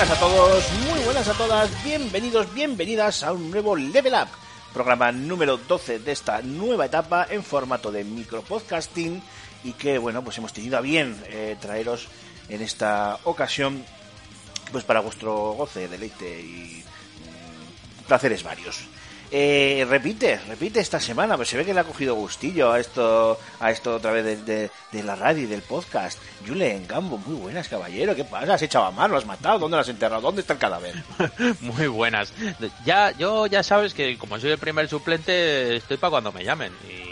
Buenas a todos, muy buenas a todas, bienvenidos, bienvenidas a un nuevo Level Up, programa número 12 de esta nueva etapa en formato de micropodcasting y que, bueno, pues hemos tenido a bien eh, traeros en esta ocasión, pues para vuestro goce, deleite y mm, placeres varios. Eh, repite, repite esta semana, pues se ve que le ha cogido gustillo a esto, a esto otra vez de, de- de la radio y del podcast. Julen Gambo, muy buenas, caballero, ¿qué pasa? ¿Has echado a mano? ¿Lo has matado? ¿Dónde lo has enterrado? ¿Dónde está el cadáver? Muy buenas. Ya, yo ya sabes que como soy el primer suplente, estoy para cuando me llamen. Y,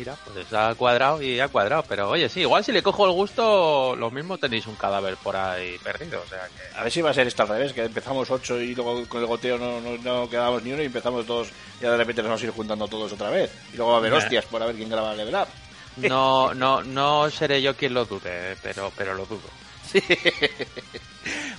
mira, pues ha cuadrado y ha cuadrado. Pero oye, sí, igual si le cojo el gusto, lo mismo tenéis un cadáver por ahí perdido. O sea que... A ver si va a ser esto al revés, que empezamos ocho y luego con el goteo no, no, no quedábamos ni uno y empezamos todos, y de repente nos vamos a ir juntando todos otra vez. Y luego va a haber hostias por a ver quién graba el Level Up. No, no, no seré yo quien lo dude, pero, pero lo dudo.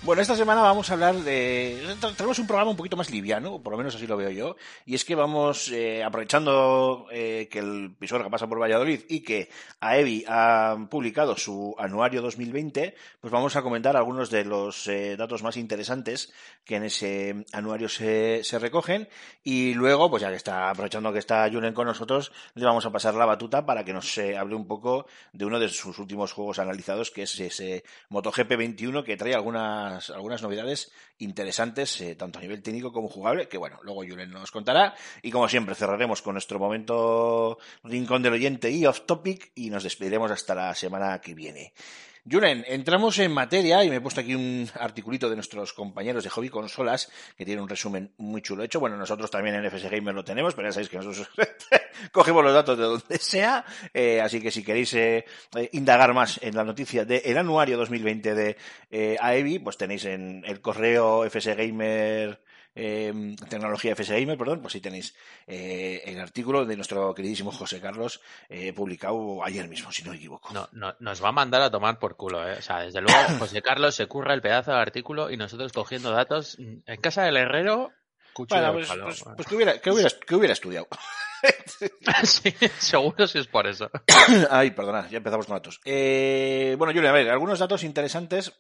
Bueno, esta semana vamos a hablar de... Tenemos un programa un poquito más liviano, por lo menos así lo veo yo, y es que vamos, eh, aprovechando eh, que el Pisuerga pasa por Valladolid y que AEBI ha publicado su anuario 2020, pues vamos a comentar algunos de los eh, datos más interesantes que en ese anuario se, se recogen, y luego, pues ya que está, aprovechando que está Julen con nosotros, le vamos a pasar la batuta para que nos eh, hable un poco de uno de sus últimos juegos analizados, que es ese MotoGP 21 que trae algunas, algunas novedades interesantes, eh, tanto a nivel técnico como jugable, que bueno, luego Julen nos contará. Y como siempre, cerraremos con nuestro momento rincón del oyente y off topic y nos despediremos hasta la semana que viene. Julen, entramos en materia y me he puesto aquí un articulito de nuestros compañeros de Hobby Consolas que tiene un resumen muy chulo hecho. Bueno, nosotros también en FS Gamer lo tenemos, pero ya sabéis que nosotros cogemos los datos de donde sea. Eh, así que si queréis eh, eh, indagar más en la noticia del anuario 2020 de eh, AEBI, pues tenéis en el correo FS Gamer. Eh, tecnología FS Gamer, perdón, pues ahí tenéis eh, el artículo de nuestro queridísimo José Carlos eh, publicado ayer mismo, si no me equivoco. No, no, nos va a mandar a tomar por culo, ¿eh? O sea, desde luego, José Carlos se curra el pedazo de artículo y nosotros cogiendo datos en casa del herrero, Bueno, de pues, palo. pues- pues que, hubiera, que, hubiera, que hubiera estudiado. sí, seguro si es por eso. Ay, perdona, ya empezamos con datos. Eh, bueno, Julia, a ver, algunos datos interesantes.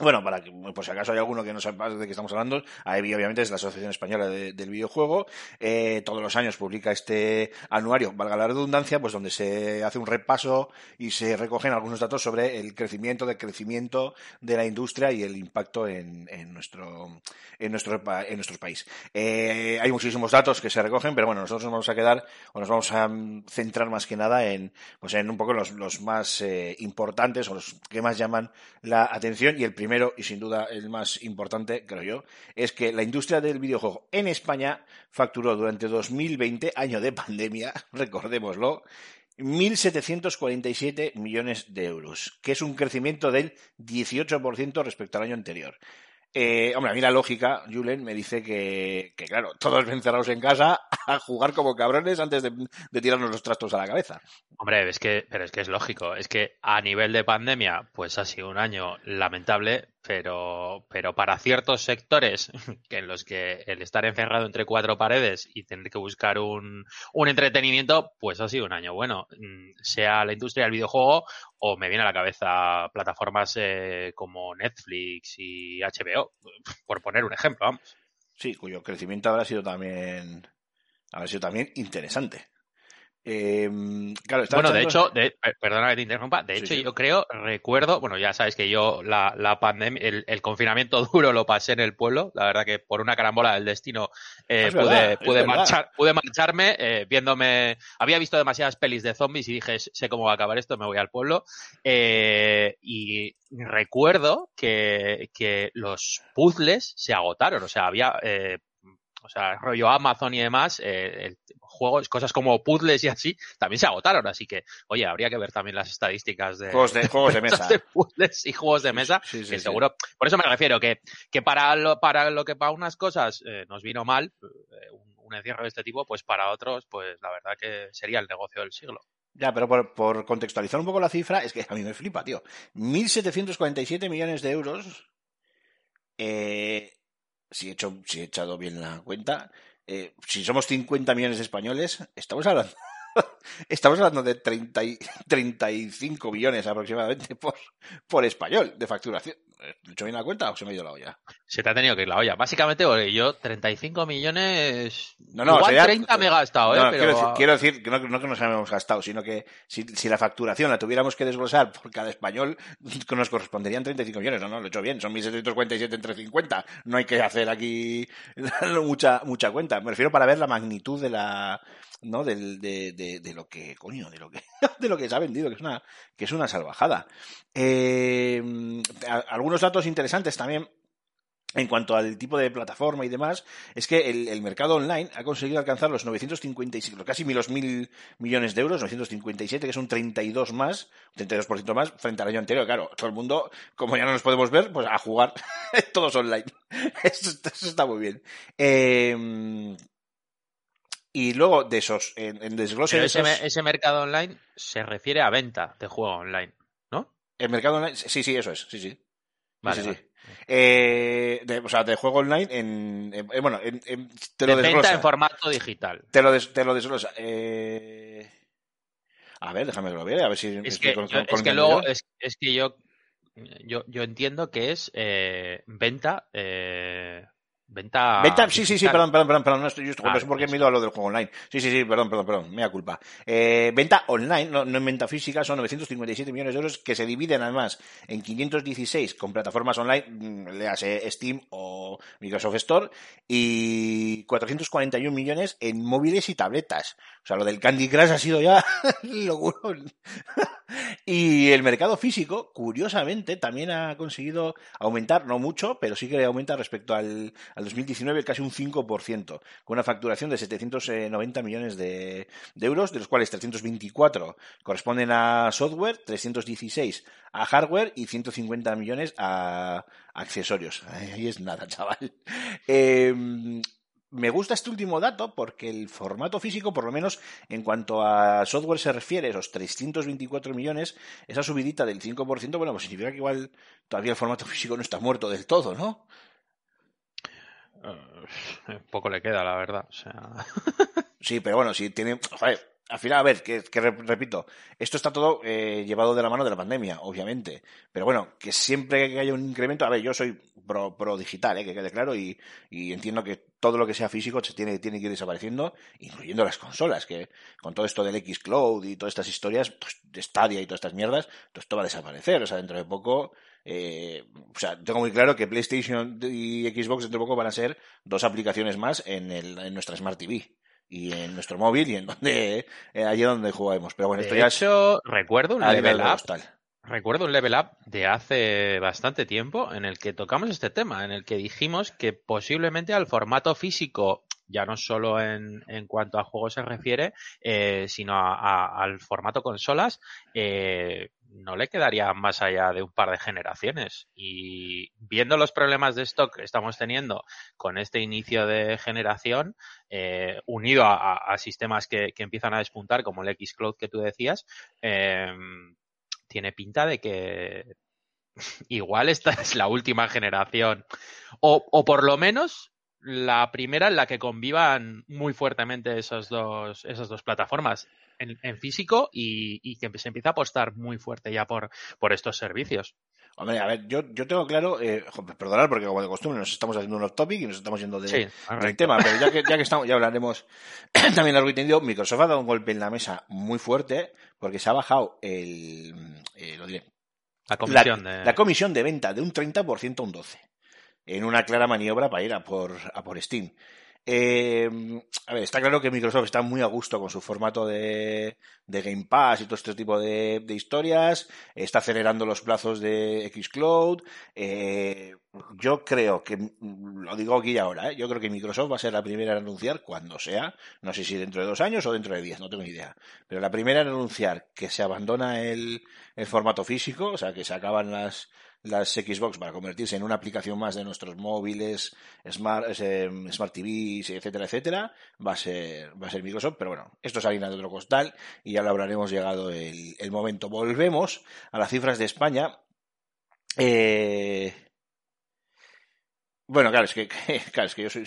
Bueno, para que, por si acaso hay alguno que no sepa de qué estamos hablando, AEBI obviamente es la Asociación Española de- del Videojuego. Eh, todos los años publica este anuario, valga la redundancia, pues donde se hace un repaso y se recogen algunos datos sobre el crecimiento, decrecimiento de la industria y el impacto en, en nuestro, en nuestro, en nuestro país. Eh, hay muchísimos datos que se recogen, pero bueno, nosotros nos vamos a quedar o nos vamos a mm, centrar más que nada en, pues en un poco los, los más eh, importantes o los que más llaman la atención y el primero y sin duda el más importante, creo yo, es que la industria del videojuego en España facturó durante 2020, año de pandemia, recordémoslo, 1.747 millones de euros, que es un crecimiento del 18% respecto al año anterior. Eh, hombre, a mí la lógica, Julen, me dice que, que, claro, todos encerrados en casa a jugar como cabrones antes de, de tirarnos los trastos a la cabeza. Hombre, es que, pero es que es lógico. Es que a nivel de pandemia, pues ha sido un año lamentable, pero, pero para ciertos sectores en los que el estar encerrado entre cuatro paredes y tener que buscar un, un entretenimiento, pues ha sido un año bueno. Mm, Sea la industria del videojuego o me viene a la cabeza plataformas eh, como Netflix y HBO, por poner un ejemplo, vamos. Sí, cuyo crecimiento habrá sido también, habrá sido también interesante. Eh, claro, Bueno, de hecho, de- per- perdona que te interrumpa, de Sí, hecho sí. yo creo, recuerdo, bueno, ya sabes que yo la, la pandemia, el, el confinamiento duro lo pasé en el pueblo, la verdad que por una carambola del destino eh, pude, verdad, pude, marchar, pude marcharme eh, viéndome, había visto demasiadas pelis de zombies y dije, sé cómo va a acabar esto, me voy al pueblo. Eh, y recuerdo que, que los puzzles se agotaron, o sea, había... o sea, rollo Amazon y demás, eh, el- juegos, cosas como puzzles y así, también se agotaron. Así que, oye, habría que ver también las estadísticas de, Juegos de, juegos de mesa. de puzzles y juegos de mesa. Sí, sí, que sí. seguro, por eso me refiero, que, que para lo, para lo que para unas cosas eh, nos vino mal, eh, un, un encierro de este tipo, pues para otros, pues la verdad que sería el negocio del siglo. Ya, pero por, por contextualizar un poco la cifra, es que a mí me flipa, tío. 1.747 millones de euros. Eh, si, he hecho, si he echado bien la cuenta, eh, si somos 50 millones de españoles, estamos hablando, estamos hablando de 30 y- 35 millones aproximadamente por, por español de facturación. ¿He hecho bien la cuenta o se me ha ido la olla? Se te ha tenido que ir la olla. Básicamente, porque yo 35 millones. No, no, igual sería- 30 me he gastado, ¿eh? No, pero, quiero, decir, quiero decir que no, no que nos hayamos gastado, sino que si, si la facturación la tuviéramos que desglosar por cada español, nos corresponderían 35 millones. No, no, lo he hecho bien. Son 1.747 entre 50. No hay que hacer aquí mucha, mucha cuenta. Me refiero para ver la magnitud de la no del, de, de, lo que coño de lo que de lo que se ha vendido que es una que es una salvajada a- algunos datos interesantes también en cuanto al tipo de plataforma y demás, es que el, mercado online ha conseguido alcanzar los 957, los casi los mil millones de euros, 957, que es un 32 más, un 32% más frente al año anterior. Claro, todo el mundo, como ya no nos podemos ver, pues a jugar todos online. Eso, está- muy bien. Eh, y luego de esos, en, en desglose pero de ese, esos, ese mercado online se refiere a venta de juego online, ¿no? el mercado online, sí, sí, eso es, sí, sí. Vale, sí, sí. Eh, de, o sea, de juego online en, en- eh, bueno, en- te De lo venta desglosa. en formato digital. Te lo, des- te lo desglosa. Eh... A ver, déjame que lo vea, a ver si Es que, con- yo- con- es que luego, es, es que yo, yo, yo entiendo que es eh, venta, eh, venta. Venta, sí, sí, sí, perdón, perdón, perdón, perdón, no estoy justo, no sé por qué me he ido a lo del juego online. Sí, sí, sí, perdón, perdón, perdón, mea culpa. Eh, venta online, no, no en venta física, son 957 millones de euros que se dividen además en 516 con plataformas online, mm, léase Steam o Microsoft Store, y 441 millones en móviles y tabletas. O sea, lo del Candy Crush ha sido ya locurón. Y el mercado físico, curiosamente, también ha conseguido aumentar, no mucho, pero sí que aumenta respecto al, al 2019 casi un 5%, con una facturación de 790 millones de, de euros, de los cuales 324 corresponden a software, 316 a hardware y 150 millones a accesorios. Ahí es nada, chaval. Eh, me gusta este último dato porque el formato físico, por lo menos en cuanto a software se refiere, esos 324 millones, esa subidita del 5%, bueno, pues significa que igual todavía el formato físico no está muerto del todo, ¿no? Eh, poco le queda, la verdad. O sea, Sí, pero bueno, si tiene. Joder, al final, a ver, que, que re- repito, esto está todo eh, llevado de la mano de la pandemia, obviamente. Pero bueno, que siempre que haya un incremento. A ver, yo soy pro, pro digital, eh, que quede claro, y, y entiendo que todo lo que sea físico se tiene, tiene que ir desapareciendo, incluyendo las consolas, que con todo esto del Xcloud y todas estas historias, pues, de Stadia y todas estas mierdas, todo esto va a desaparecer. O sea, dentro de poco. Eh, o sea, tengo muy claro que PlayStation y Xbox dentro de poco van a ser dos aplicaciones más en, el, en nuestra Smart TV y en nuestro móvil y en donde eh, allí donde juguemos. Pero bueno, esto ya hecho, recuerdo un es a nivel level up postal. Recuerdo un level up de hace bastante tiempo en el que tocamos este tema, en el que dijimos que posiblemente al formato físico, ya no solo en, en cuanto a juegos se refiere, eh, sino a- al formato consolas, eh, no le quedaría más allá de un par de generaciones. Y viendo los problemas de stock que estamos teniendo con este inicio de generación, eh, unido a, sistemas que, que empiezan a despuntar, como el Xcloud que tú decías, eh, tiene pinta de que igual esta es la última generación. O, o por lo menos la primera en la que convivan muy fuertemente esas dos, esas dos plataformas en, físico y, y que se empieza a apostar muy fuerte ya por, por estos servicios. Hombre, a ver, yo, yo tengo claro, eh, perdonad porque como de costumbre nos estamos haciendo unos topic y nos estamos yendo de, Sí, del tema, pero ya que, ya que estamos, ya hablaremos también largo y tendido. Microsoft ha dado un golpe en la mesa muy fuerte porque se ha bajado el, eh, lo diré, La comisión la, de... la comisión de venta de un 30% a un 12%, en una clara maniobra para ir a por, a por Steam. Eh, a ver, está claro que Microsoft está muy a gusto con su formato de, de Game Pass y todo este tipo de, historias. Está acelerando los plazos de Xcloud. Eh, yo creo que, mm, lo digo aquí y ahora, ¿eh? yo creo que Microsoft va a ser la primera en anunciar cuando sea, no sé si dentro de dos años o dentro de diez, no tengo ni idea, pero la primera en anunciar que se abandona el formato físico, o sea, que se acaban las, las Xbox para convertirse en una aplicación más de nuestros móviles, smart, eh, smart TVs, etcétera, etcétera, va a ser, va a ser Microsoft, pero bueno, esto es harina de otro costal y ya lo habremos llegado el, el momento. Volvemos a las cifras de España. Eh, bueno, claro, es que, claro, es que yo soy,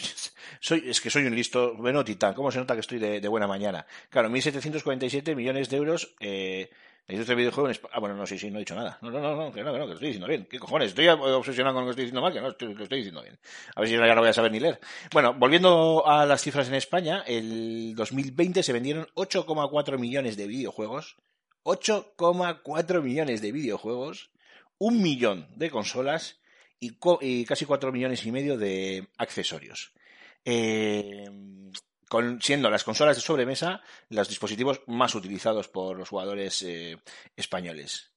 soy, es que soy un listo, bueno, titán, ¿cómo se nota que estoy de, de buena mañana? Claro, 1.747 millones de euros, eh, la industria del videojuego en España. Ah, bueno, no, sí, sí, no he dicho nada. No, no, no, no, que no, que no, que lo estoy diciendo bien. ¿Qué cojones? Estoy obsesionado con lo que estoy diciendo mal, que no, estoy, lo estoy diciendo bien. A ver si ya no voy a saber ni leer. Bueno, volviendo a las cifras en España, el 2020 se vendieron 8,4 millones de videojuegos. 8,4 millones de videojuegos. Un millón de consolas y, y casi 4 millones y medio de accesorios. Eh, siendo las consolas de sobremesa los dispositivos más utilizados por los jugadores eh, españoles.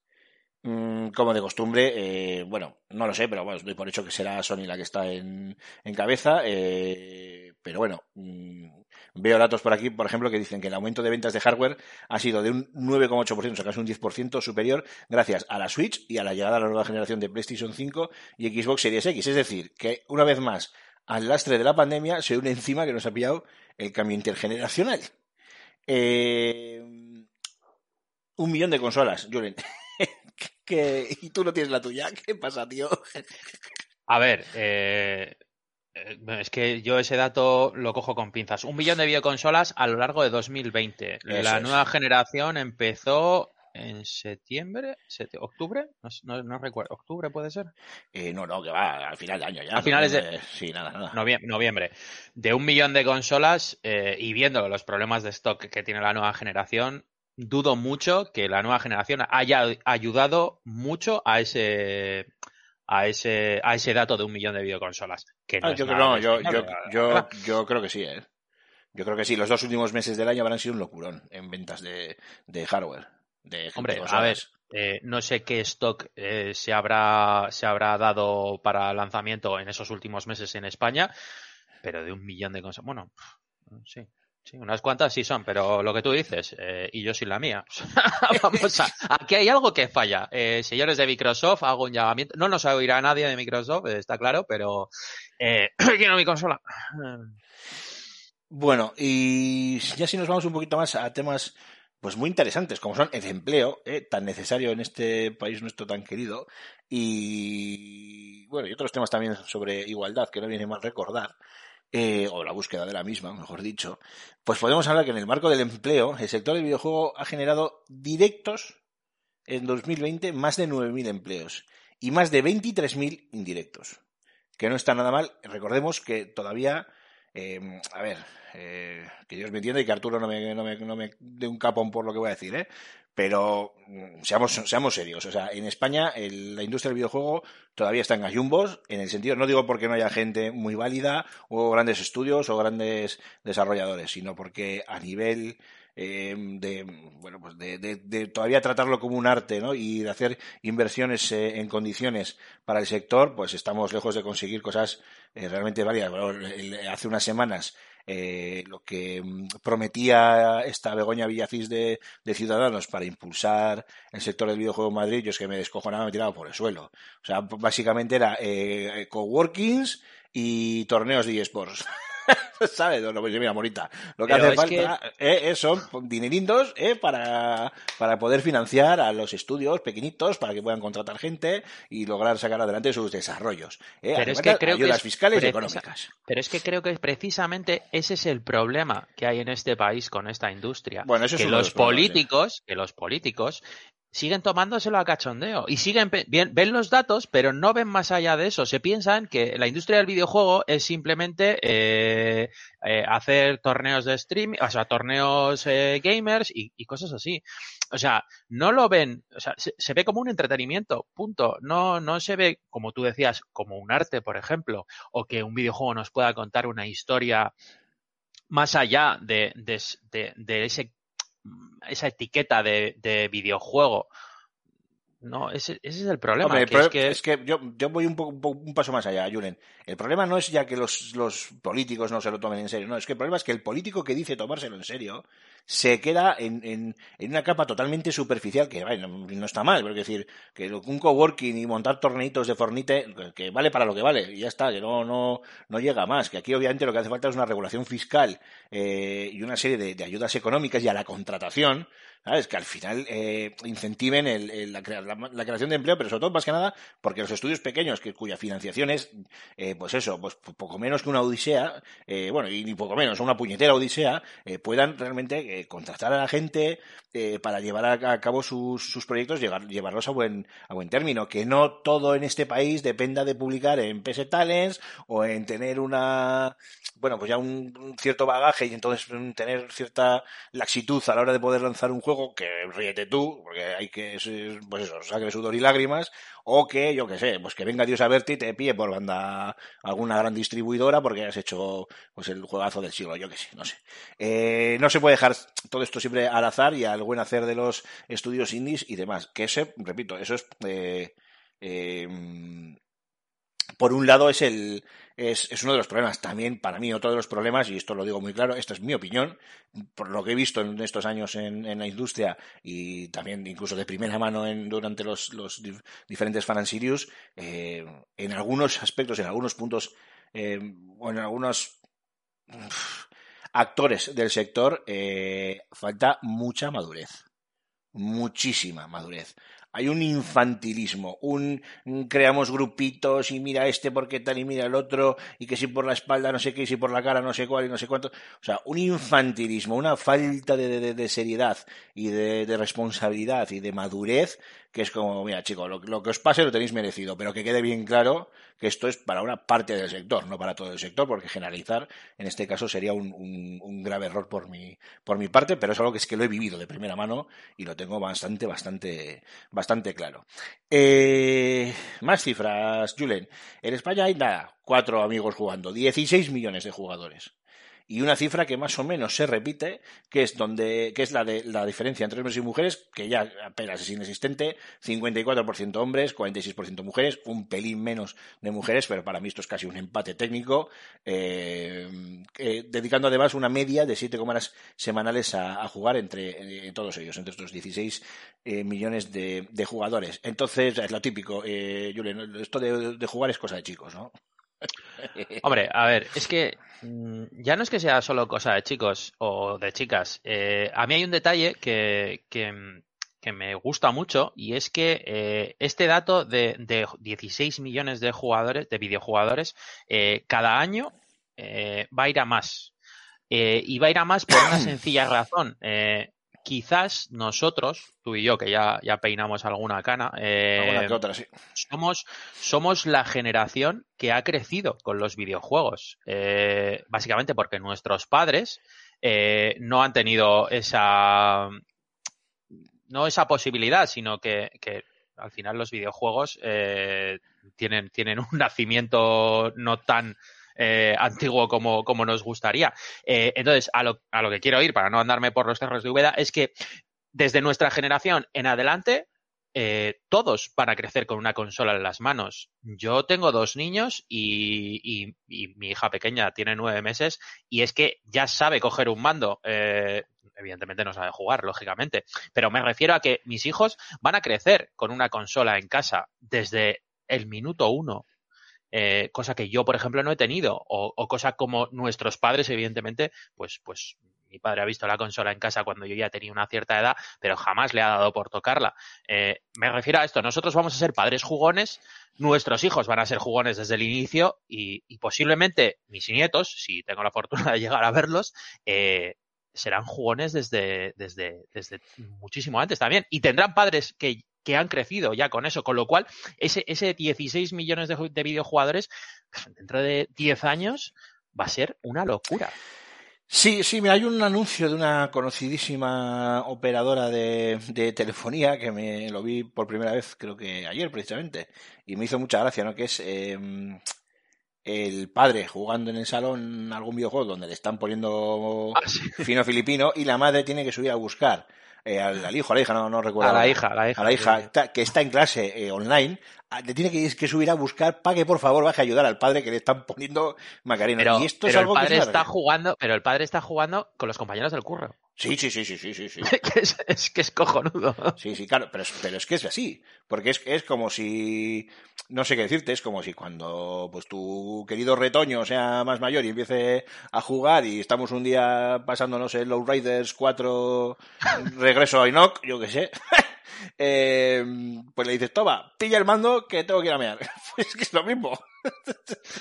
Mm, como de costumbre, eh, bueno, no lo sé, pero bueno, doy por hecho que será Sony la que está en, en cabeza. eh, pero bueno, mm, veo datos por aquí, por ejemplo, que dicen que el aumento de ventas de hardware ha sido de un 9,8%, o sea, casi un 10% superior, gracias a la Switch y a la llegada de la nueva generación de PlayStation 5 y Xbox Series X. Es decir, que una vez más, al lastre de la pandemia se une encima que nos ha pillado el cambio intergeneracional. Eh, un millón de consolas, Julen. ¿Qué- ¿Y tú no tienes la tuya? ¿Qué pasa, tío? A ver, eh, eh, es que yo ese dato lo cojo con pinzas. Un millón de videoconsolas a lo largo de 2020. Eso la es. nueva generación empezó en septiembre, octubre, no, no- no recuerdo, octubre puede ser, Eh, no, no, que va al final de año ya. A finales de- Eh, Sí, nada, nada. Novie- noviembre. De un millón de consolas eh, y viendo los problemas de stock que tiene la nueva generación, dudo mucho que la nueva generación haya ayudado mucho a ese a ese a ese dato de un millón de videoconsolas. Que no Ah, yo, creo, yo, yo, yo, yo creo que sí, ¿eh? Yo creo que sí. Los dos últimos meses del año habrán sido un locurón en ventas de, de hardware. De, Hombre, a ver, eh, no sé qué stock eh, se habrá se habrá dado para lanzamiento en esos últimos meses en España, pero de un millón de consolas. Bueno, sí, sí, unas cuantas sí son, pero lo que tú dices, eh, y yo sin la mía. Vamos a, aquí hay algo que falla. Eh, señores de Microsoft, hago un llamamiento. No nos oirá nadie de Microsoft, está claro, pero eh, quiero mi consola. Bueno, y ya si nos vamos un poquito más a temas pues muy interesantes, como son el empleo, ¿eh? tan necesario en este país nuestro tan querido, y bueno, y otros temas también sobre igualdad, que no viene mal recordar, eh, o la búsqueda de la misma, mejor dicho, pues podemos hablar que en el marco del empleo, el sector del videojuego ha generado directos en 2020 más de 9.000 empleos y más de 23.000 indirectos, que no está nada mal. Recordemos que todavía eh, a ver, eh, que Dios me entienda y que Arturo no me, no me, no me dé un capón por lo que voy a decir, ¿eh? Pero mm, seamos, seamos serios. O sea, en España el- la industria del videojuego todavía está en gallumbos, en el sentido, no digo porque no haya gente muy válida o grandes estudios o grandes desarrolladores, sino porque a nivel eh, de, bueno, pues de, de- de todavía tratarlo como un arte, ¿no? Y de hacer inversiones eh, en condiciones para el sector, pues estamos lejos de conseguir cosas eh, realmente válidas. Hace unas semanas eh, lo que mm, prometía esta Begoña Villacís de, de Ciudadanos para impulsar el sector del videojuego en Madrid, yo es que me descojonaba, me tiraba por el suelo. O sea, básicamente era eh, coworkings y torneos de eSports. ¿Sabes? No, pues mira, Morita, lo que Pero hace es falta eh, eh, son dinerindos eh, para, para poder financiar a los estudios pequeñitos para que puedan contratar gente y lograr sacar adelante sus desarrollos. Eh, Pero es que creo que ayudas es fiscales y económicas. Pero es que creo que precisamente ese es el problema que hay en este país con esta industria. Bueno, eso que los políticos, que los políticos siguen tomándoselo a cachondeo y siguen ven los datos, pero no ven más allá de eso. Se piensan que la industria del videojuego es simplemente eh, eh, hacer torneos de streaming, o sea, torneos eh, gamers y, cosas así. O sea, no lo ven, o sea, se, ve como un entretenimiento, punto. No, no se ve, como tú decías, como un arte, por ejemplo, o que un videojuego nos pueda contar una historia más allá de, de- de ese, esa etiqueta de, de videojuego. No, ese, ese es el problema. Hombre, el que es que- es que yo, yo voy un, poco- un, paso más allá, Julen. El problema no es ya que los, los políticos no se lo tomen en serio, no, es que el problema es que el político que dice tomárselo en serio se queda en, en, en una capa totalmente superficial, que vaya, no, no está mal, pero es decir, que un coworking y montar torneitos de Fornite, que- vale para lo que vale, y ya está, que no, no, no llega más, que aquí obviamente lo que hace falta es una regulación fiscal eh, y una serie de, de ayudas económicas y a la contratación, ¿sabes? Que al final eh, incentiven el- el- la, la- la creación de empleo, pero sobre todo más que nada porque los estudios pequeños, que, cuya financiación es, eh, pues eso, pues po- poco menos que una odisea, eh, bueno, y ni poco menos, una puñetera odisea, eh, puedan realmente eh, contratar a la gente eh, para llevar a, a cabo sus, proyectos, llegar, llevarlos a buen, a buen término. Que no todo en este país dependa de publicar en PS Talents o en tener una, bueno, pues ya un, un cierto bagaje y entonces mm, tener cierta laxitud a la hora de poder lanzar un juego que ríete tú, porque hay que, es- pues eso, sangre, sudor y lágrimas, o que, yo que sé, pues que venga Dios a verte y te pille por banda alguna gran distribuidora porque has hecho pues el juegazo del siglo, yo que sé, no sé. Eh, no se puede dejar todo esto siempre al azar y al buen hacer de los estudios indies y demás. Que ese, repito, eso es eh, eh, por un lado es el es, es uno de los problemas. También para mí otro de los problemas, y esto lo digo muy claro, esta es mi opinión, por lo que he visto en estos años en, en la industria y también incluso de primera mano en, durante los, los dif- diferentes Fan and Sirius, eh, en algunos aspectos, en algunos puntos, eh, o en algunos actores del sector, eh, falta mucha madurez muchísima madurez. Hay un infantilismo, un un creamos grupitos y mira este porque tal y mira el otro y que si por la espalda no sé qué y si por la cara no sé cuál y no sé cuánto. O sea, un infantilismo, una falta de, de- seriedad y de responsabilidad y de madurez que es como, mira chicos, lo, que os pase lo tenéis merecido, pero que quede bien claro que esto es para una parte del sector, no para todo el sector, porque generalizar en este caso sería un, un- un grave error por mi, por mi parte, pero es algo que es que lo he vivido de primera mano y lo tengo bastante, bastante, bastante claro. Eh, más cifras, Julen. En España hay nada, cuatro amigos jugando, 16 millones de jugadores. Y una cifra que más o menos se repite, que es donde, que es la de la diferencia entre hombres y mujeres, que ya apenas es inexistente, 54% hombres, 46% mujeres, un pelín menos de mujeres, pero para mí esto es casi un empate técnico, eh, eh, dedicando además una media de 7 horas semanales a, jugar entre eh, todos ellos, entre estos 16 eh, millones de, jugadores. Entonces, es lo típico, Julen, esto de jugar es cosa de chicos, ¿no? Hombre, a ver, es que mm, ya no es que sea solo cosa de chicos o de chicas. Eh, a mí hay un detalle que, que, mm, que me gusta mucho y es que eh, este dato de, de 16 millones de jugadores, de videojugadores, eh, cada año va a ir a más. Y va a ir a más por una sencilla razón. Quizás nosotros, tú y yo, que ya, ya peinamos alguna cana, eh, Alguna que otra, sí. somos, somos la generación que ha crecido con los videojuegos. Eh, básicamente porque nuestros padres eh, no han tenido esa no esa posibilidad, sino que, que al final los videojuegos tienen, tienen un nacimiento no tan eh, antiguo como, como nos gustaría. Eh, entonces, a lo, a lo que quiero ir, para no andarme por los cerros de Úbeda, es que desde nuestra generación en adelante, eh, todos van a crecer con una consola en las manos. Yo tengo dos niños y, y- mi hija pequeña tiene nueve meses y es que ya sabe coger un mando. Evidentemente no sabe jugar, lógicamente, pero me refiero a que mis hijos van a crecer con una consola en casa desde el minuto uno. Eh, cosa que yo, por ejemplo, no he tenido, o, cosa como nuestros padres, evidentemente, pues, pues mi padre ha visto la consola en casa cuando yo ya tenía una cierta edad, pero jamás le ha dado por tocarla. Eh, me refiero a esto, nosotros vamos a ser padres jugones, nuestros hijos van a ser jugones desde el inicio y, y posiblemente mis nietos, si tengo la fortuna de llegar a verlos, eh, serán jugones desde, desde, desde muchísimo antes también. Y tendrán padres que, que han crecido ya con eso, con lo cual ese, ese 16 millones de, de videojugadores dentro de 10 años va a ser una locura. Sí, sí, mira, hay un anuncio de una conocidísima operadora de, de, telefonía que me lo vi por primera vez, creo que ayer precisamente, y me hizo mucha gracia, ¿no? Que es eh, el padre jugando en el salón algún videojuego donde le están poniendo Ah, sí. fino filipino y la madre tiene que subir a buscar eh, al, al hijo, a la hija, no, no recuerdo. A la hija, a la hija. a la hija que está en clase eh, online, le tiene que, que subir a buscar para que por favor baje a ayudar al padre que le están poniendo Macarena. Pero, y esto es algo el que padre una está jugando, pero el padre está jugando con los compañeros del curro. Sí, sí, sí, sí, sí, sí, sí. Que es, es que es cojonudo. Sí, sí, claro, pero es, pero es que es así, porque es, es como si, no sé qué decirte, es como si cuando pues tu querido retoño sea más mayor y empiece a jugar y estamos un día pasándonos el Low Riders 4 regreso a Enoch, yo qué sé, eh, pues le dices, toma, pilla el mando que tengo que ir a mear. Pues es que es lo mismo.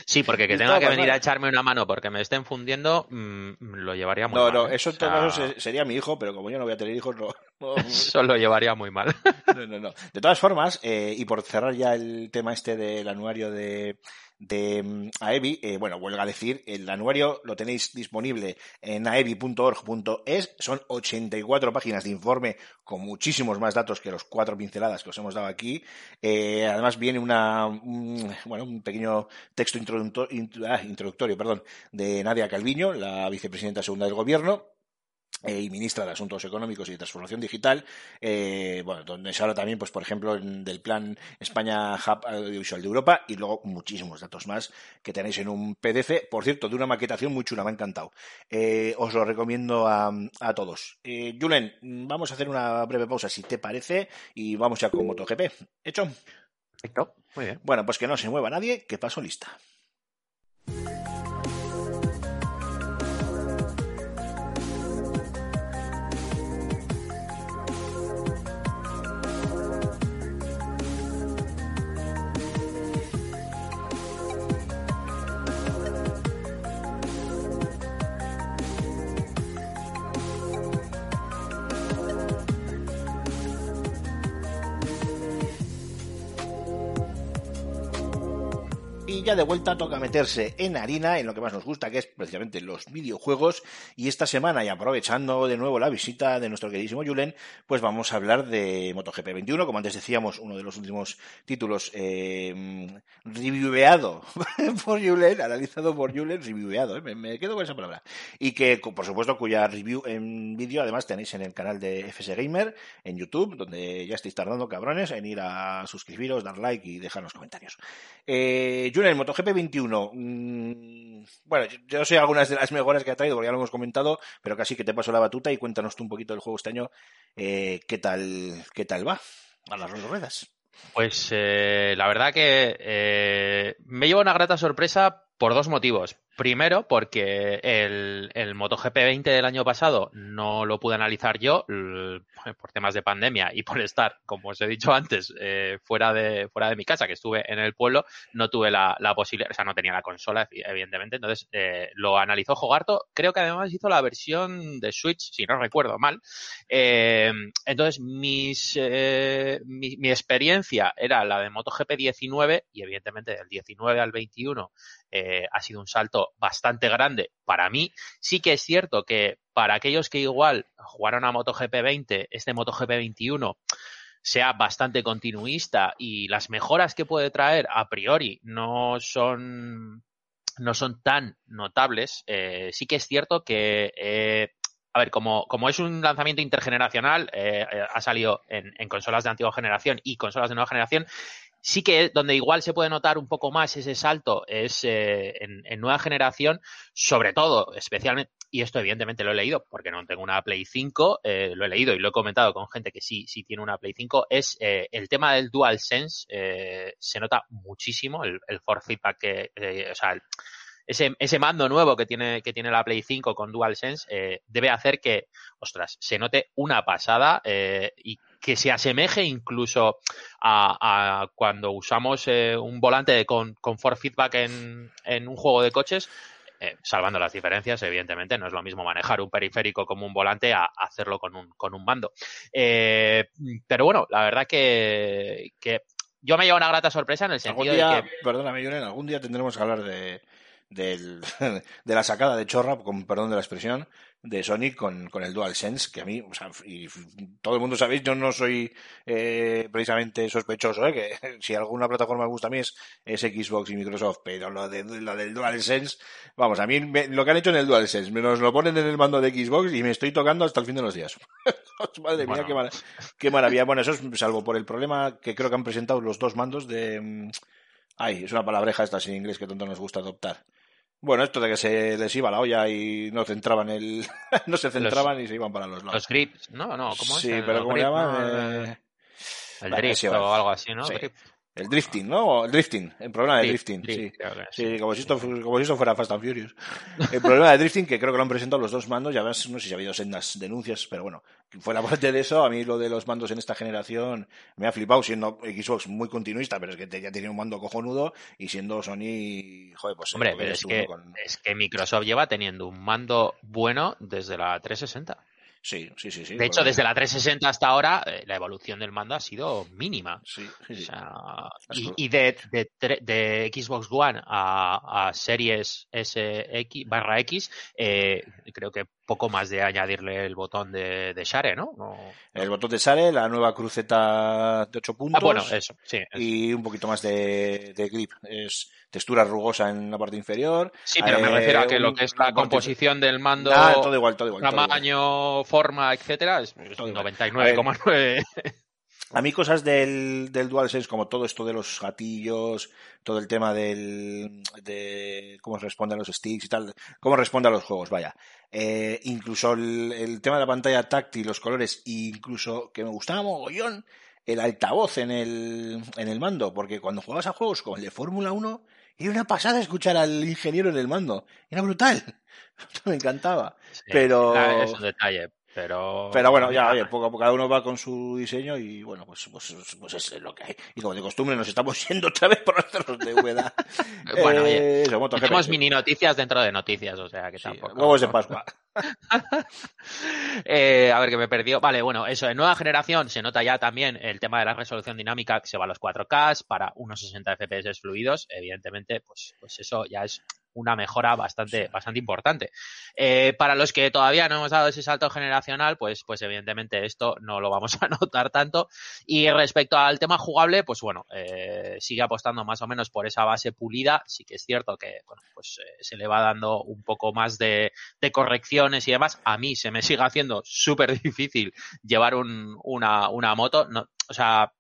Sí, porque que tenga que venir a echarme una mano porque me estén fundiendo, mm, lo llevaría muy No, mal. no, ¿eh? eso en O sea, caso sería mi hijo, pero como yo no voy a tener hijos, no. no- Eso lo llevaría muy mal. No, no, no. De todas formas, eh, y por cerrar ya el tema este del anuario de, de mm, AEBI, eh, bueno, vuelvo a decir, el anuario lo tenéis disponible en aebi.org.es, son 84 páginas de informe con muchísimos más datos que los cuatro pinceladas que os hemos dado aquí. Eh, además viene una, un, bueno, un pequeño texto introducto- intro- ah, introductorio perdón, de Nadia Calviño, la vicepresidenta segunda del gobierno, y ministra de Asuntos Económicos y de Transformación Digital, eh, bueno, donde se habla también, pues, por ejemplo, en- del plan España Hub Audiovisual de Europa y luego muchísimos datos más que tenéis en un PDF, por cierto, de una maquetación muy chula, me ha encantado. Eh, os lo recomiendo a, a todos. Eh, Julen, vamos a hacer una breve pausa, si te parece, y vamos ya con MotoGP. ¿Hecho? Perfecto. Muy bien. Bueno, pues que no se mueva nadie, que paso lista. Ya de vuelta toca meterse en harina, en lo que más nos gusta, que es precisamente los videojuegos. Y esta semana, y aprovechando de nuevo la visita de nuestro queridísimo Julen, pues vamos a hablar de MotoGP 21, como antes decíamos, uno de los últimos títulos eh, reviewado por Julen, analizado por Julen, reviewado, ¿eh? me, quedo con esa palabra. Y que, por supuesto, cuya review en vídeo además tenéis en el canal de FS Gamer, en YouTube, donde ya estáis tardando, cabrones, en ir a suscribiros, dar like y dejarnos comentarios. Eh, Julen, MotoGP 21. mm, bueno, yo, yo sé algunas de las mejoras que ha traído, porque ya lo hemos comentado, pero casi que te paso la batuta y cuéntanos tú un poquito del juego este año. eh, ¿qué, tal, ¿Qué tal va? A las ruedas. Pues eh, la verdad que eh, me lleva una grata sorpresa por dos motivos. Primero, porque el, el MotoGP 20 del año pasado no lo pude analizar yo por temas de pandemia y por estar, como os he dicho antes, eh, fuera, de, fuera de mi casa, que estuve en el pueblo, no tuve la, posibilidad, o sea, no tenía la consola, evidentemente, entonces eh, lo analizó Jogarto. Creo que además hizo la versión de Switch, si no recuerdo mal. Eh, entonces, mis, eh, mi, mi experiencia era la de MotoGP 19 y evidentemente del 19 al 21 eh, ha sido un salto bastante grande para mí. Sí que es cierto que para aquellos que igual jugaron a MotoGP 20, este MotoGP 21 sea bastante continuista y las mejoras que puede traer a priori no son no son tan notables. Eh, sí que es cierto que eh, a ver, como, como es un lanzamiento intergeneracional, eh, ha salido en consolas de antigua generación y consolas de nueva generación, sí que donde igual se puede notar un poco más ese salto es eh, en, nueva generación, sobre todo, especialmente, y esto evidentemente lo he leído porque no tengo una Play 5, eh, lo he leído y lo he comentado con gente que sí, sí tiene una Play 5, es eh, el tema del DualSense, eh, se nota muchísimo el, el force feedback que, eh, o sea, el- ese, ese mando nuevo que tiene, que tiene la Play 5 con DualSense eh, debe hacer que, ostras, se note una pasada eh, y que se asemeje incluso a, a cuando usamos eh, un volante con, con force feedback en, en un juego de coches. eh, salvando las diferencias, evidentemente, no es lo mismo manejar un periférico como un volante a, a hacerlo con un, con un mando. Eh, pero bueno, la verdad que, que yo me llevo una grata sorpresa en el sentido día, de que perdóname, Julen, algún día tendremos que hablar de, del- de la sacada de chorra, con perdón de la expresión, de Sonic con, con el DualSense, que a mí, o sea, y todo el mundo sabéis, yo no soy eh, precisamente sospechoso, ¿eh? que si alguna plataforma me gusta a mí es, es Xbox y Microsoft, pero lo, de, lo del DualSense, vamos, a mí me- lo que han hecho en el DualSense, me nos lo ponen en el mando de Xbox y me estoy tocando hasta el fin de los días. Madre mía, qué, qué maravilla. Bueno, eso es salvo por el problema que creo que han presentado los dos mandos de... Ay, es una palabreja esta en inglés que tanto nos gusta adoptar. Bueno, esto de que se les iba la olla y no centraban el... no se centraban y se iban para los lados. los grips, no, no, ¿cómo sí, es? pero ¿cómo llaman? no, Eh, el drift o algo así, ¿no? Sí. El drifting, ¿no? El drifting, el problema de drift, drifting, drift, sí. Sí, como si, esto, como si esto fuera Fast and Furious. El problema de drifting, que creo que lo han presentado los dos mandos, ya ves, no sé si ha habido sendas denuncias, pero bueno, fuera parte de eso, a mí lo de los mandos en esta generación me ha flipado, siendo Xbox muy continuista, pero es que te- ya tenía un mando cojonudo, y siendo Sony, joder, pues... Hombre, pero es que. Con- es que Microsoft lleva teniendo un mando bueno desde la 360. Sí, sí, sí, sí. De hecho, desde la 360 hasta ahora, eh, la evolución del mando ha sido mínima. Sí, sí, O sea, y, de, de, Xbox One a, a Series SX barra X, eh, creo que poco más de añadirle el botón de, de Share, ¿no? No- El botón de Sare, la nueva cruceta de 8 puntos. Ah, bueno, eso, sí. eso. y un poquito más de, de grip. Es textura rugosa en la parte inferior. Sí, pero me Eh, refiero a que lo un- que es la composición del mando, Ah, todo igual, todo igual. todo igual. tamaño, forma, etcétera, es es Todo igual. 99,9. A mí cosas del, del DualSense, como todo esto de los gatillos, todo el tema del, de cómo responden los sticks y tal, cómo responde a los juegos, vaya. Eh, incluso el, el tema de la pantalla táctil, los colores, e incluso que me gustaba mogollón, el altavoz en el, en el mando, porque cuando jugabas a juegos como el de Fórmula 1, era una pasada escuchar al ingeniero en el mando. Era brutal. me encantaba. Sí, Pero- Es un detalle, pero... Pero bueno, ya, oye, poco a poco cada uno va con su diseño y bueno, pues, pues, pues es lo que hay. Y como de costumbre nos estamos yendo otra vez por nuestros de VDA. Bueno, Eh, oye, MotoGP. Tenemos mini noticias dentro de noticias, o sea que Sí, tampoco... huevos de Pascua. Eh, a ver, que me perdió. Vale, bueno, eso, en nueva generación se nota ya también el tema de la resolución dinámica que se va a los 4K para unos 60 FPS fluidos. Evidentemente, pues, pues eso ya es una mejora bastante, bastante importante. Eh, para los que todavía no hemos dado ese salto generacional, pues, pues evidentemente esto no lo vamos a notar tanto. Y respecto al tema jugable, pues bueno, eh, sigue apostando más o menos por esa base pulida. Sí que es cierto que, bueno, pues eh, se le va dando un poco más de, de correcciones y demás. A mí se me sigue haciendo súper difícil llevar un- una, una moto. No, o sea,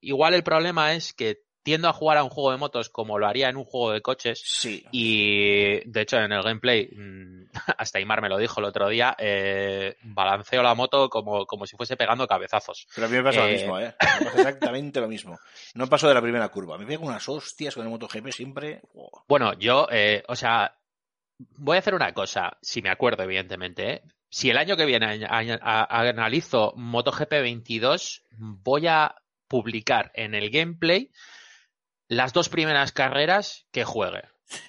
igual el problema es que tiendo a jugar a un juego de motos como lo haría en un juego de coches. Sí. Y de hecho en el gameplay, mm, hasta Imar me lo dijo el otro día, eh, balanceo la moto como, como si fuese pegando cabezazos. Pero a mí me pasa lo Eh, mismo, ¿eh? Me pasa exactamente lo mismo. No paso de la primera curva. Me pego unas hostias con el MotoGP siempre. Oh, Bueno, yo, eh, o sea, voy a hacer una cosa, si me acuerdo, evidentemente. ¿eh? Si el año que viene analizo MotoGP 22, voy a publicar en el gameplay las dos primeras carreras que juegue.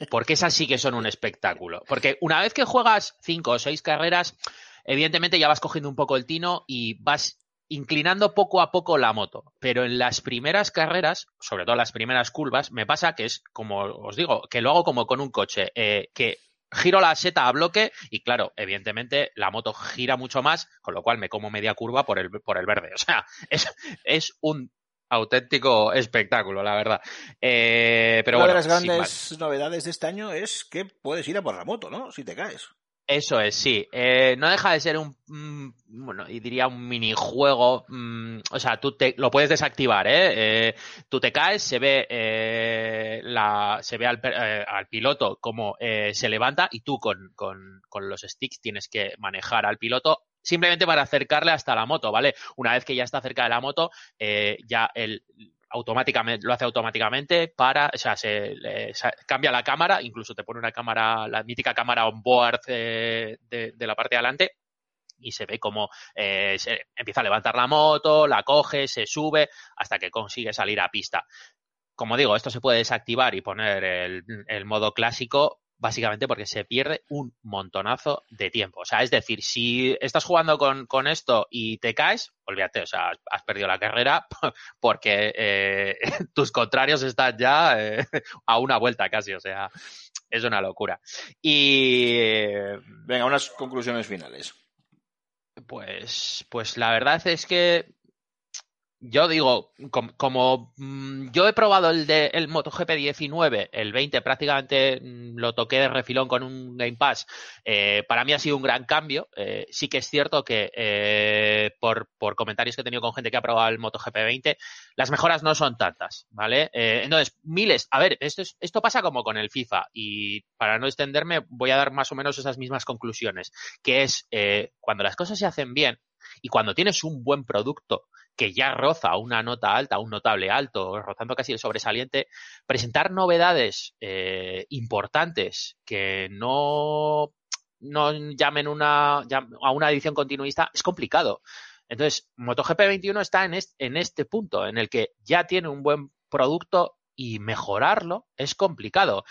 Porque esas sí que son un espectáculo. Porque una vez que juegas cinco o seis carreras, evidentemente ya vas cogiendo un poco el tino y vas inclinando poco a poco la moto. Pero en las primeras carreras, sobre todo las primeras curvas, me pasa que es como os digo, que lo hago como con un coche, eh, que giro la seta a bloque y claro, evidentemente la moto gira mucho más, con lo cual me como media curva por el, por el verde. O sea, es, es un auténtico espectáculo, la verdad. Eh, pero Una bueno, de las grandes novedades de este año es que puedes ir a por la moto, ¿no? Si te caes. Eso es, sí. Eh, no deja de ser un, mm, bueno, y diría un minijuego. mm, o sea, tú te, lo puedes desactivar, ¿eh? Eh, tú te caes, se ve, eh, la, se ve al, al piloto como se levanta y tú con, con, con los sticks tienes que manejar al piloto simplemente para acercarle hasta la moto, ¿vale? Una vez que ya está cerca de la moto, eh, ya el automáticamente lo hace automáticamente para o sea se, le- cambia la cámara incluso te pone una cámara la mítica cámara on board eh, de, la parte de adelante y se ve como eh, se empieza a levantar la moto la coge se sube hasta que consigue salir a pista como digo esto se puede desactivar y poner el modo clásico básicamente porque se pierde un montonazo de tiempo. O sea, es decir, si estás jugando con, con esto y te caes, olvídate, o sea, has perdido la carrera porque eh, tus contrarios están ya eh, a una vuelta casi, o sea, es una locura. Y Venga, unas conclusiones finales. pues, pues la verdad es que yo digo, com- como, mm, yo he probado el de el MotoGP 19, el 20 prácticamente mm, lo toqué de refilón con un Game Pass, eh, para mí ha sido un gran cambio. Eh, sí que es cierto que eh, por, por comentarios que he tenido con gente que ha probado el MotoGP 20, las mejoras no son tantas, ¿vale? Entonces, miles, a ver, esto, es- esto pasa como con el FIFA y para no extenderme voy a dar más o menos esas mismas conclusiones, que es cuando las cosas se hacen bien y cuando tienes un buen producto que ya roza una nota alta, un notable alto, rozando casi el sobresaliente, presentar novedades eh, importantes que no, no llamen una, a una edición continuista es complicado. Entonces, MotoGP 21 está en en este punto, en el que ya tiene un buen producto y mejorarlo es complicado.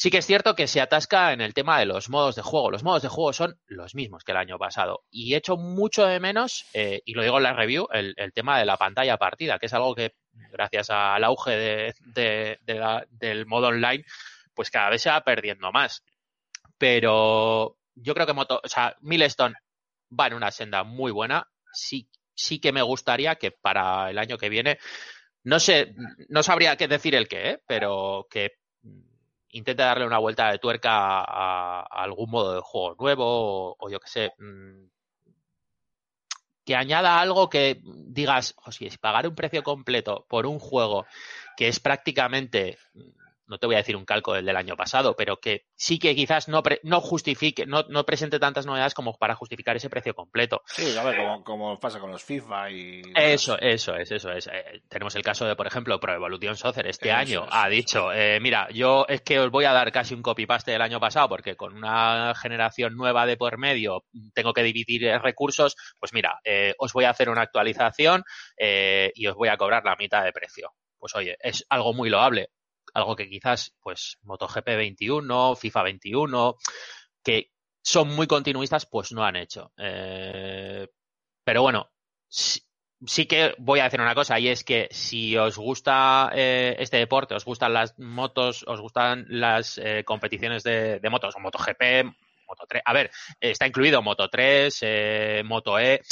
Sí que es cierto que se atasca en el tema de los modos de juego. Los modos de juego son los mismos que el año pasado. Y echo mucho de menos, eh, y lo digo en la review, el, tema de la pantalla partida, que es algo que, gracias al auge del modo online, pues cada vez se va perdiendo más. Pero yo creo que Moto, o sea, Milestone va en una senda muy buena. Sí, sí que me gustaría que para el año que viene, no sé, no sabría qué decir el qué, ¿eh? pero que intente darle una vuelta de tuerca a, algún modo de juego nuevo o, o yo qué sé. mm, Que añada algo que digas, o si pagar un precio completo por un juego que es prácticamente, no te voy a decir un calco del del año pasado, pero que sí que quizás no, pre- no justifique, no, no presente tantas novedades como para justificar ese precio completo. Sí, a ver, como, como pasa con los FIFA y... Eso, eso es, eso es. Eh, tenemos el caso de, por ejemplo, Pro Evolution Soccer este Eso año es, ha dicho, eh, mira, yo es que os voy a dar casi un copy-paste del año pasado porque con una generación nueva de por medio tengo que dividir eh, recursos, pues mira, eh, os voy a hacer una actualización y os voy a cobrar la mitad de precio. Pues oye, es algo muy loable, algo que quizás, pues, MotoGP 21, FIFA 21, que son muy continuistas, pues no han hecho. Eh, pero bueno, sí, que voy a decir una cosa y es que si os gusta eh, este deporte, os gustan las motos, os gustan las eh, competiciones de, de motos, o MotoGP, Moto 3, a ver, está incluido Moto 3, eh, Moto E,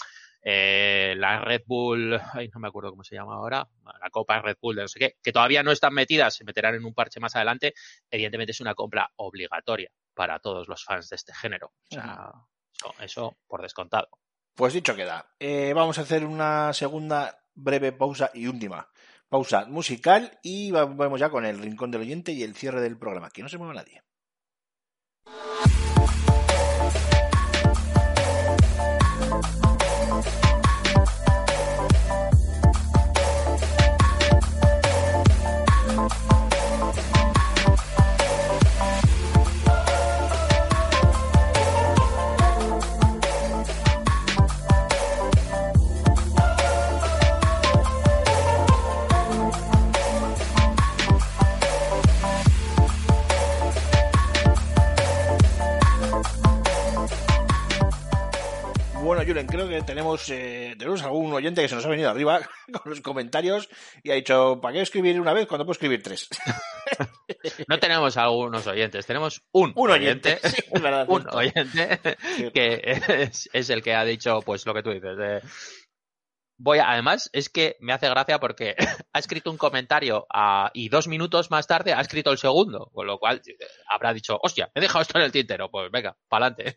eh, la Red Bull, ay, no me acuerdo cómo se llama ahora, la Copa Red Bull de no sé qué, que todavía no están metidas, se meterán en un parche más adelante, evidentemente es una compra obligatoria para todos los fans de este género. O sea, eso, eso por descontado. Pues dicho queda. Eh, vamos a hacer una segunda breve pausa y última. Pausa musical y va- vamos ya con el rincón del oyente y el cierre del programa. Que no se mueva nadie. Julen, creo que tenemos, eh, tenemos algún oyente que se nos ha venido arriba con los comentarios y ha dicho, ¿para qué escribir una vez cuando puedo escribir tres? No tenemos algunos oyentes, tenemos un, Un oyente. Sí, un oyente que es, es el que ha dicho pues lo que tú dices. voy a- además es que me hace gracia porque ha escrito un comentario y dos minutos más tarde ha escrito el segundo, con lo cual eh, habrá dicho, hostia, he dejado esto en el tintero, pues venga, pa'lante.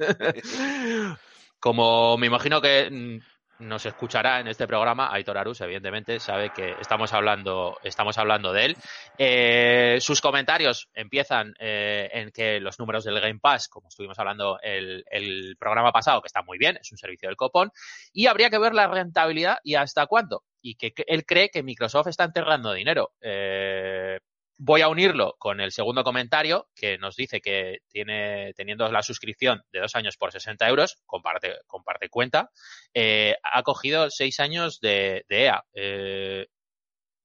Como me imagino que mm, nos escuchará en este programa, Aitor Arus, evidentemente, sabe que estamos hablando, estamos hablando de él. Eh, sus comentarios empiezan eh, en que los números del Game Pass, como estuvimos hablando el, el programa pasado, que está muy bien, es un servicio del copón, y habría que ver la rentabilidad y hasta cuándo. Y que, que él cree que Microsoft está enterrando dinero. Eh, voy a unirlo con el segundo comentario que nos dice que tiene teniendo la suscripción de dos años por 60 euros, comparte, cuenta, eh, ha cogido seis años de, EA. Eh,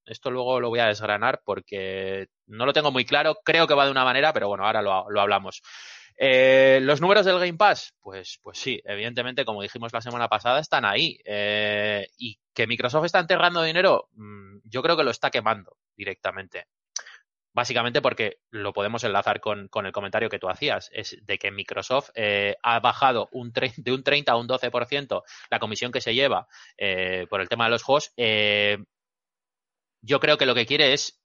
Esto luego lo voy a desgranar porque no lo tengo muy claro. Creo que va de una manera, pero bueno, ahora lo, hablamos. Eh, los números del Game Pass, pues, pues sí, evidentemente, como dijimos la semana pasada, están ahí. Y que Microsoft está enterrando dinero, mm, yo creo que lo está quemando directamente. Básicamente porque lo podemos enlazar con, el comentario que tú hacías, es de que Microsoft eh, ha bajado de un 30 a un 12% la comisión que se lleva eh, por el tema de los juegos. Eh, yo creo que lo que quiere es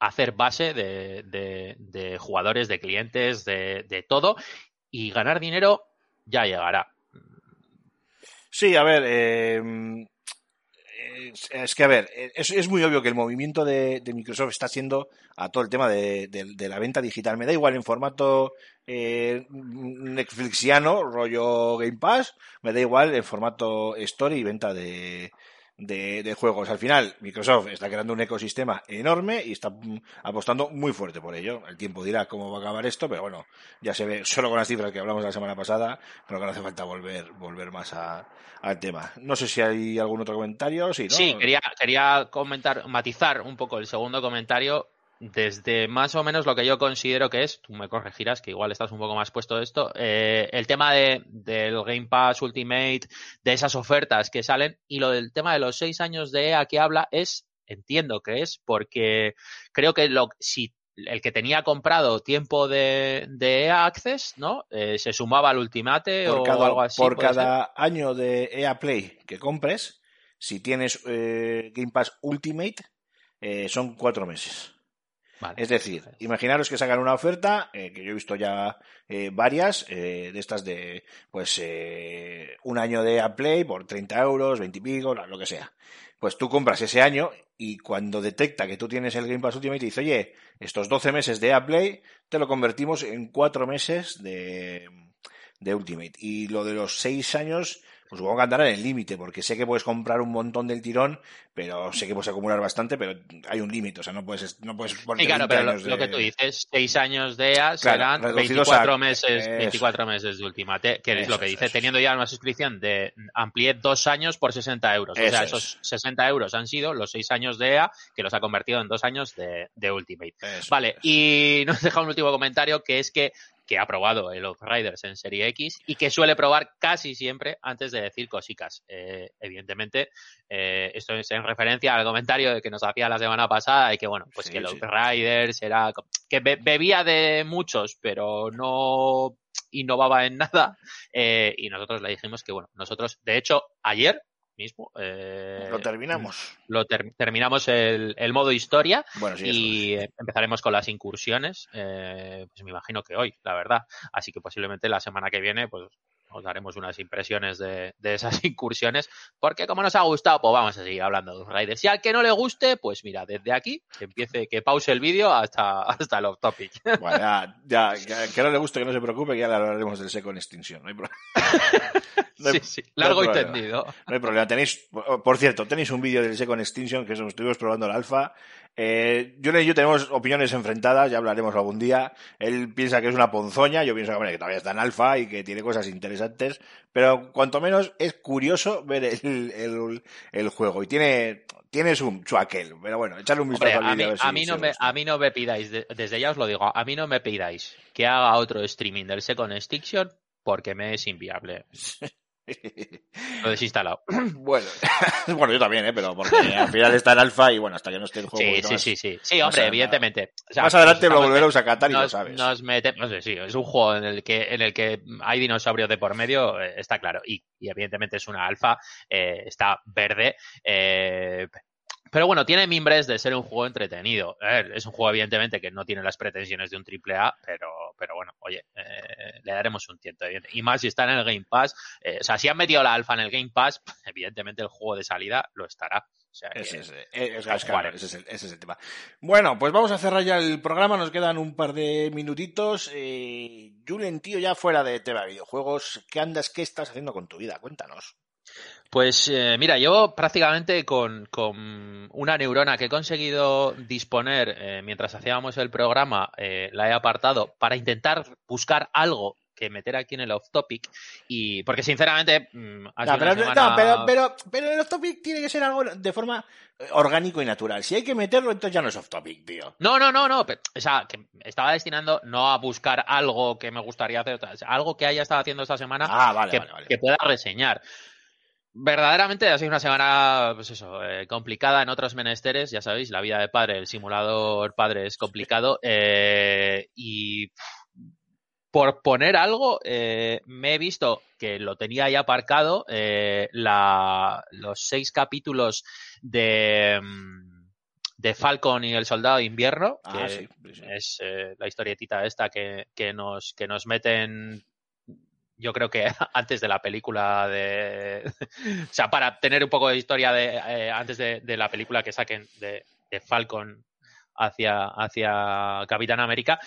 hacer base de, jugadores, de clientes, de, de todo, y ganar dinero ya llegará. Sí, a ver, es, que a ver, es, es muy obvio que el movimiento de, de Microsoft está siendo a todo el tema de, de- de la venta digital. Me da igual en formato eh, Netflixiano, rollo Game Pass, me da igual en formato Story y venta de, de, de juegos. Al final, Microsoft está creando un ecosistema enorme y está mm, apostando muy fuerte por ello. El tiempo dirá cómo va a acabar esto, pero bueno, ya se ve solo con las cifras que hablamos la semana pasada, creo que no hace falta volver, volver más a- al tema. No sé si hay algún otro comentario. Sí, ¿no? Sí, quería, quería comentar, matizar un poco el segundo comentario desde más o menos lo que yo considero que es, tú me corregirás, que igual estás un poco más puesto de esto, eh, el tema de, del Game Pass Ultimate, de esas ofertas que salen, y lo del tema de los seis años de EA que habla es, entiendo que es, porque creo que lo, si el que tenía comprado tiempo de, de EA Access, ¿no? Eh, se sumaba al Ultimate por o cada, algo así. por cada año de EA Play que compres, si tienes eh, Game Pass Ultimate, eh, son cuatro meses. Vale. Es decir, imaginaros que sacan una oferta, eh, que yo he visto ya eh, varias, eh, de estas de, pues, eh, un año de Play por 30 euros, 20 y pico, lo que sea. Pues tú compras ese año y cuando detecta que tú tienes el Game Pass Ultimate, te dice, oye, estos 12 meses de Play te lo convertimos en 4 meses de, de Ultimate. Y lo de los 6 años, pues supongo que andará en el límite, porque sé que puedes comprar un montón del tirón, pero sé que puedes acumular bastante, pero hay un límite, o sea, no puedes, no puedes claro, 20 pero lo, que tú dices, seis años de EA serán reducidos 24 a- meses, eso. 24 meses de Ultimate, que es Eso lo que dice, eso teniendo ya una suscripción de amplié dos años por 60 euros. o sea, es. esos 60 euros han sido los seis años de EA, que los ha convertido en dos años de, de Ultimate. Vale, y nos deja un último comentario que es que, que ha probado el Outriders en Serie X y que suele probar casi siempre antes de decir cosicas. Eh, evidentemente, eh, esto es en referencia al comentario que nos hacía la semana pasada y que, bueno, pues Sí, que el sí. Outriders era que be- bebía de muchos, pero no innovaba en nada. Eh, y nosotros le dijimos que, bueno, nosotros, de hecho, ayer mismo eh, Lo terminamos. lo ter- terminamos el, el modo historia Bueno, sí, y empezaremos con las incursiones, eh, pues me imagino que hoy, la verdad. Así que posiblemente la semana que viene, pues os daremos unas impresiones de, de esas incursiones, porque como nos ha gustado, pues vamos a seguir hablando de los Raiders. Y al que no le guste, pues mira, desde aquí, que empiece, que pause el vídeo hasta, hasta el off topic. Bueno, ya, ya, que, no le guste, que no se preocupe, que ya le hablaremos del Second Extinction. No hay, pro- no hay- sí, sí, no largo y tendido. No hay problema. Tenéis, por cierto, tenéis un vídeo del Second Extinction que estuvimos probando el alfa. Eh, y yo tenemos opiniones enfrentadas, ya hablaremos algún día. Él piensa que es una ponzoña, yo pienso que, hombre, que todavía está en alfa y que tiene cosas interesantes, pero cuanto menos es curioso ver el, el, el juego y tiene, tiene su, su aquel. Pero bueno, echarle un vistazo Hombre, al a, mí, vídeo. ver si- a, mí no me, gusta. a mí no me pidáis, de- desde ya os lo digo, a mí no me pidáis que haga otro streaming del Second Extinction porque me es inviable. Lo desinstalado. Bueno, bueno, yo también, ¿eh? pero porque al final está en alfa y bueno, hasta que no esté el juego. Sí, sí, sí, sí. Sí, hombre, evidentemente. Más adelante lo volveremos a catar y lo nos, sabes. nos metemos, sí, es un juego en el que en el que hay dinosaurios de por medio, eh, está claro. Y, y evidentemente es una alfa, eh, está verde. Pero bueno, tiene mimbres de ser un juego entretenido. Es un juego, evidentemente, que no tiene las pretensiones de un triple A, pero, pero bueno, oye, eh, le daremos un tiento. Y más si está en el Game Pass. eh, o sea, si han metido la alfa en el Game Pass, evidentemente el juego de salida lo estará. O sea, Ese es, eh, es- es- claro, jugaremos. ese, es el, ese es el tema. Bueno, pues vamos a cerrar ya el programa. Nos quedan un par de minutitos. Eh, Julen, tío, ya fuera de tema de videojuegos, ¿qué andas, qué estás haciendo con tu vida? Cuéntanos. Pues eh, mira, yo prácticamente con, con una neurona que he conseguido disponer eh, mientras hacíamos el programa, eh, la he apartado para intentar buscar algo que meter aquí en el off topic y porque sinceramente mm, No, pero, una semana- no, pero, pero, pero el off topic tiene que ser algo de forma orgánico y natural. Si hay que meterlo, entonces ya no es off topic, tío. No, no, no, no. O sea, que estaba destinando no a buscar algo que me gustaría hacer, o sea, algo que haya estado haciendo esta semana Ah, vale, que, vale, vale. que pueda reseñar. Verdaderamente ha sido una semana, pues eso, eh, complicada en otros menesteres, ya sabéis, la vida de padre, el simulador padre es complicado, eh, y pff, por poner algo, eh, me he visto que lo tenía ya aparcado, eh, la, los seis capítulos de, mm, de Falcon y el Soldado de Invierno, Ah, que sí, sí, sí. es eh, la historietita esta que, que nos que nos meten yo creo que antes de la película de o sea para tener un poco de historia de eh, antes de, de la película que saquen de, de Falcon hacia hacia Capitán América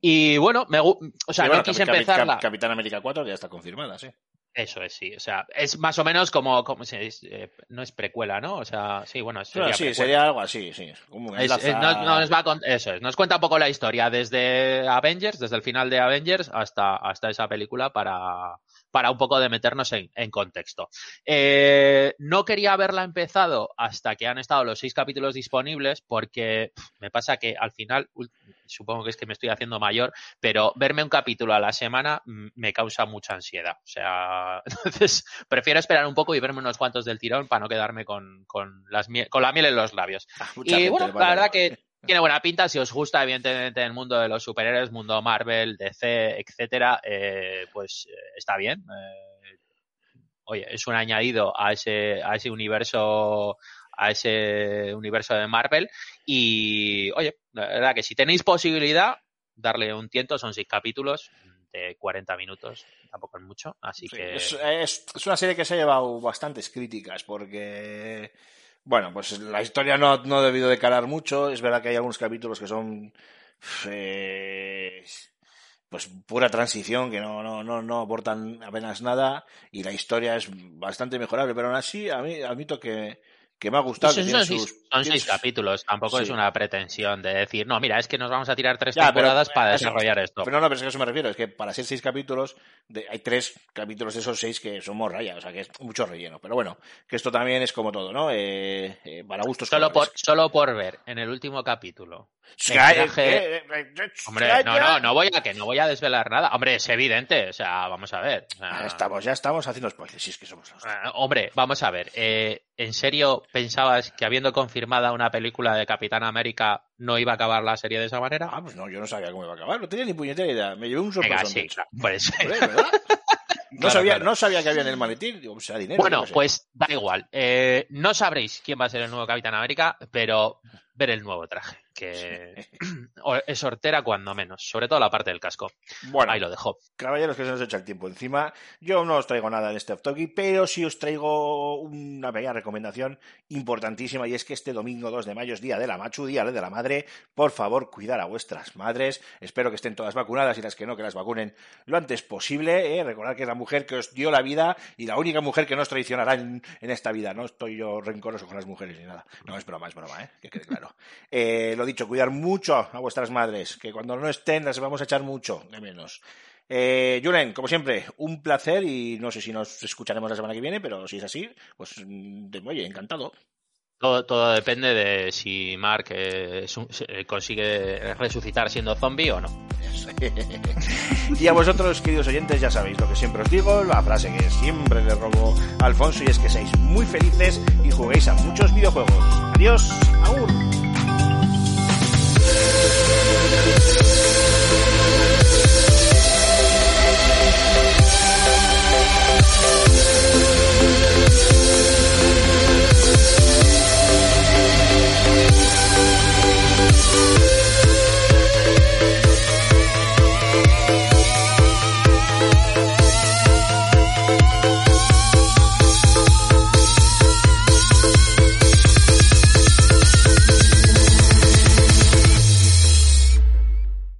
y bueno me o sea no quise empezarla Cap- Capitán América 4 ya está confirmada, sí. Eso es sí o sea es más o menos como, como eh, no es precuela no o sea sí bueno sería Bueno, sí, precuela. sería algo así, sí. Como Es- es- nos, nos va a eso es, nos cuenta un poco la historia desde Avengers, desde el final de Avengers hasta, hasta esa película para, para un poco de meternos en, en contexto. Eh, no quería haberla empezado hasta que han estado los seis capítulos disponibles porque me pasa que al final, supongo que es que me estoy haciendo mayor, pero verme un capítulo a la semana mm, me causa mucha ansiedad. O sea, entonces prefiero esperar un poco y verme unos cuantos del tirón para no quedarme con, con, las, con la miel en los labios. Ah, Y gente bueno, vale la verdad que tiene buena pinta. Si os gusta, evidentemente, el mundo de los superhéroes, mundo Marvel, DC, etcétera, eh, pues eh, está bien. Eh, oye, es un añadido a ese, a ese universo a ese universo de Marvel y oye, la verdad que si tenéis posibilidad darle un tiento, son seis capítulos de 40 minutos, tampoco es mucho, así Sí, que es, es- es una serie que se ha llevado bastantes críticas porque, bueno, pues la historia no, no ha debido de calar mucho. Es verdad que hay algunos capítulos que son, eh, pues, pura transición, que no, no, no, no aportan apenas nada y la historia es bastante mejorable. Pero aún así, a mí admito que, que me ha gustado. Son, que son seis, sus- son tiene seis sus- capítulos, tampoco es Sí. una pretensión de decir, no, mira, es que nos vamos a tirar tres Ya, pero- temporadas para eso- desarrollar esto. Pero no, pero es que a eso me refiero. Es que para ser seis capítulos, de- hay tres capítulos de esos seis que son morraya. O sea, que es mucho relleno. Pero bueno, que esto también es como todo, ¿no? Eh, eh, para gustos Solo por, solo por ver en el último capítulo. Calla, traje- eh, eh, eh, Hombre, no, no, no voy a que no voy a desvelar nada. Hombre, es evidente, o sea, vamos a ver. o sea, Ya estamos, ya estamos haciendo spoilers. Si es que somos los. eh, hombre, vamos a ver. eh, ¿En serio pensabas que habiendo confirmada una película de Capitán América no iba a acabar la serie de esa manera? Ah, pues no, yo no sabía cómo iba a acabar. No tenía ni puñetera idea. Me llevé un sorpresón. sí, pues. No, Claro, sabía, claro. no sabía que había en el maletín. Digo, será dinero. Bueno, sé. pues da igual. Eh, no sabréis quién va a ser el nuevo Capitán América, pero ver el nuevo traje, que es hortera cuando menos, sobre todo la parte del casco. Bueno, Ahí lo dejo. Caballeros, que se nos echa el tiempo encima. Yo no os traigo nada en este off-talkie, pero sí os traigo una pequeña recomendación importantísima y es que este domingo 2 de mayo es Día de la Machu, Día de la Madre. Por favor, cuidar a vuestras madres. Espero que estén todas vacunadas y las que no, que las vacunen lo antes posible. ¿eh? Recordad que es la mujer que os dio la vida y la única mujer que no os traicionará en, en esta vida. No estoy yo rencoroso con las mujeres ni nada. No, es broma, es broma, ¿eh? que quede claro. Eh, lo dicho, cuidar mucho a vuestras madres, que cuando no estén las vamos a echar mucho de menos. Eh, Julen, como siempre, un placer y no sé si nos escucharemos la semana que viene, pero si es así, pues mm, de- oye, encantado. Todo, todo depende de si Mark eh, se- consigue resucitar siendo zombie o no. y a vosotros, queridos oyentes, ya sabéis lo que siempre os digo, la frase que siempre le robo a Alfonso y es que seáis muy felices y juguéis a muchos videojuegos. Adiós, aún. Thank you.